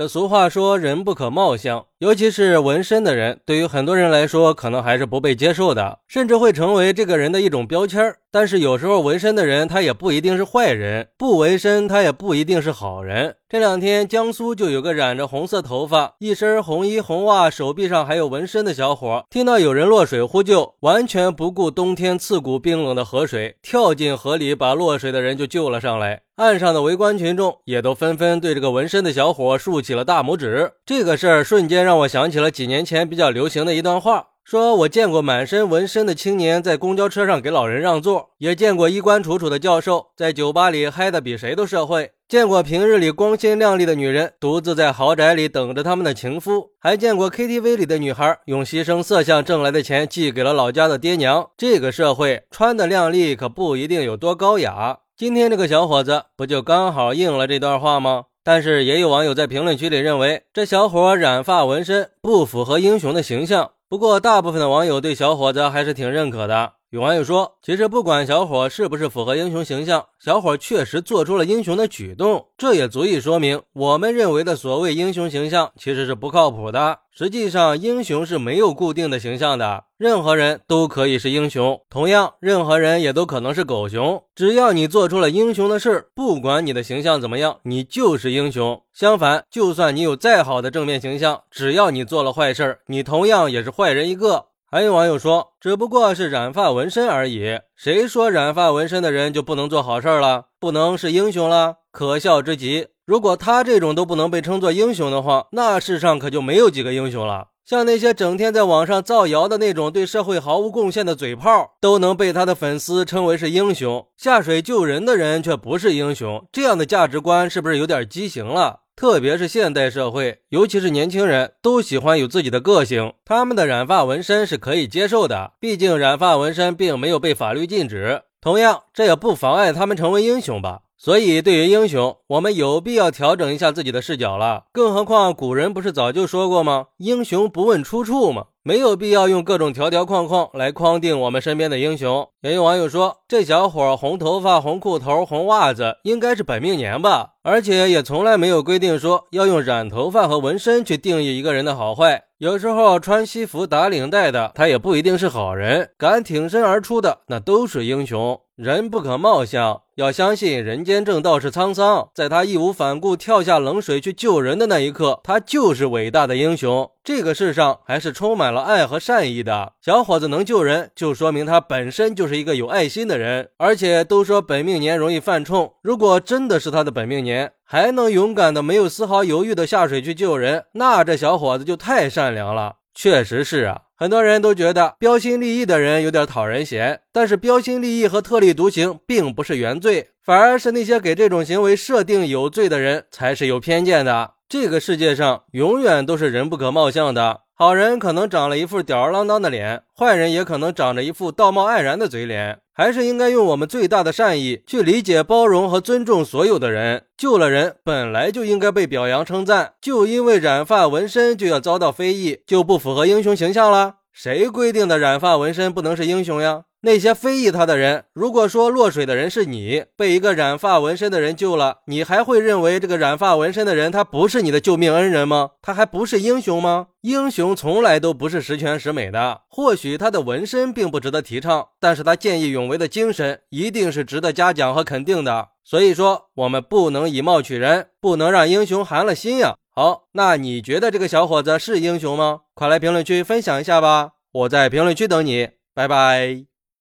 这俗话说人不可貌相，尤其是纹身的人，对于很多人来说，可能还是不被接受的，甚至会成为这个人的一种标签。但是有时候纹身的人他也不一定是坏人，不纹身他也不一定是好人。这两天江苏就有个染着红色头发、一身红衣红袜、手臂上还有纹身的小伙，听到有人落水呼救，完全不顾冬天刺骨冰冷的河水，跳进河里把落水的人就救了上来。岸上的围观群众也都纷纷对这个纹身的小伙竖起起了大拇指。这个事儿瞬间让我想起了几年前比较流行的一段话。说我见过满身纹身的青年在公交车上给老人让座，也见过衣冠楚楚的教授在酒吧里嗨得比谁都社会，见过平日里光鲜亮丽的女人独自在豪宅里等着他们的情夫，还见过 KTV 里的女孩用牺牲色相挣来的钱寄给了老家的爹娘。这个社会穿的靓丽可不一定有多高雅。今天这个小伙子不就刚好应了这段话吗？但是也有网友在评论区里认为，这小伙染发纹身不符合英雄的形象。不过，大部分的网友对小伙子还是挺认可的。有网友说，其实不管小伙是不是符合英雄形象，小伙确实做出了英雄的举动，这也足以说明我们认为的所谓英雄形象其实是不靠谱的。实际上，英雄是没有固定的形象的，任何人都可以是英雄，同样，任何人也都可能是狗熊。只要你做出了英雄的事，不管你的形象怎么样，你就是英雄。相反，就算你有再好的正面形象，只要你做了坏事，你同样也是坏人一个。还有网友说，只不过是染发纹身而已，谁说染发纹身的人就不能做好事了，不能是英雄了？可笑之极！如果他这种都不能被称作英雄的话，那世上可就没有几个英雄了。像那些整天在网上造谣的那种对社会毫无贡献的嘴炮，都能被他的粉丝称为是英雄，下水救人的人却不是英雄，这样的价值观是不是有点畸形了？特别是现代社会，尤其是年轻人，都喜欢有自己的个性。他们的染发纹身是可以接受的，毕竟染发纹身并没有被法律禁止。同样，这也不妨碍他们成为英雄吧。所以，对于英雄，我们有必要调整一下自己的视角了。更何况，古人不是早就说过吗？英雄不问出处吗？没有必要用各种条条框框来框定我们身边的英雄。也有网友说，这小伙红头发、红裤头、红袜子，应该是本命年吧？而且也从来没有规定说要用染头发和纹身去定义一个人的好坏。有时候穿西服打领带的，他也不一定是好人；敢挺身而出的，那都是英雄。人不可貌相，要相信人间正道是沧桑。在他义无反顾跳下冷水去救人的那一刻，他就是伟大的英雄。这个世上还是充满了爱和善意的。小伙子能救人，就说明他本身就是一个有爱心的人。而且都说本命年容易犯冲，如果真的是他的本命年，还能勇敢的、没有丝毫犹豫的下水去救人，那这小伙子就太善良了。确实是啊。很多人都觉得标新立异的人有点讨人嫌，但是标新立异和特立独行并不是原罪，反而是那些给这种行为设定有罪的人才是有偏见的。这个世界上永远都是人不可貌相的。好人可能长了一副吊儿郎当的脸，坏人也可能长着一副道貌岸然的嘴脸。还是应该用我们最大的善意去理解、包容和尊重所有的人。救了人本来就应该被表扬称赞，就因为染发纹身就要遭到非议，就不符合英雄形象了？谁规定的染发纹身不能是英雄呀？那些非议他的人，如果说落水的人是你，被一个染发纹身的人救了，你还会认为这个染发纹身的人他不是你的救命恩人吗？他还不是英雄吗？英雄从来都不是十全十美的。或许他的纹身并不值得提倡，但是他见义勇为的精神一定是值得嘉奖和肯定的。所以说，我们不能以貌取人，不能让英雄寒了心呀。好，那你觉得这个小伙子是英雄吗？快来评论区分享一下吧，我在评论区等你，拜拜。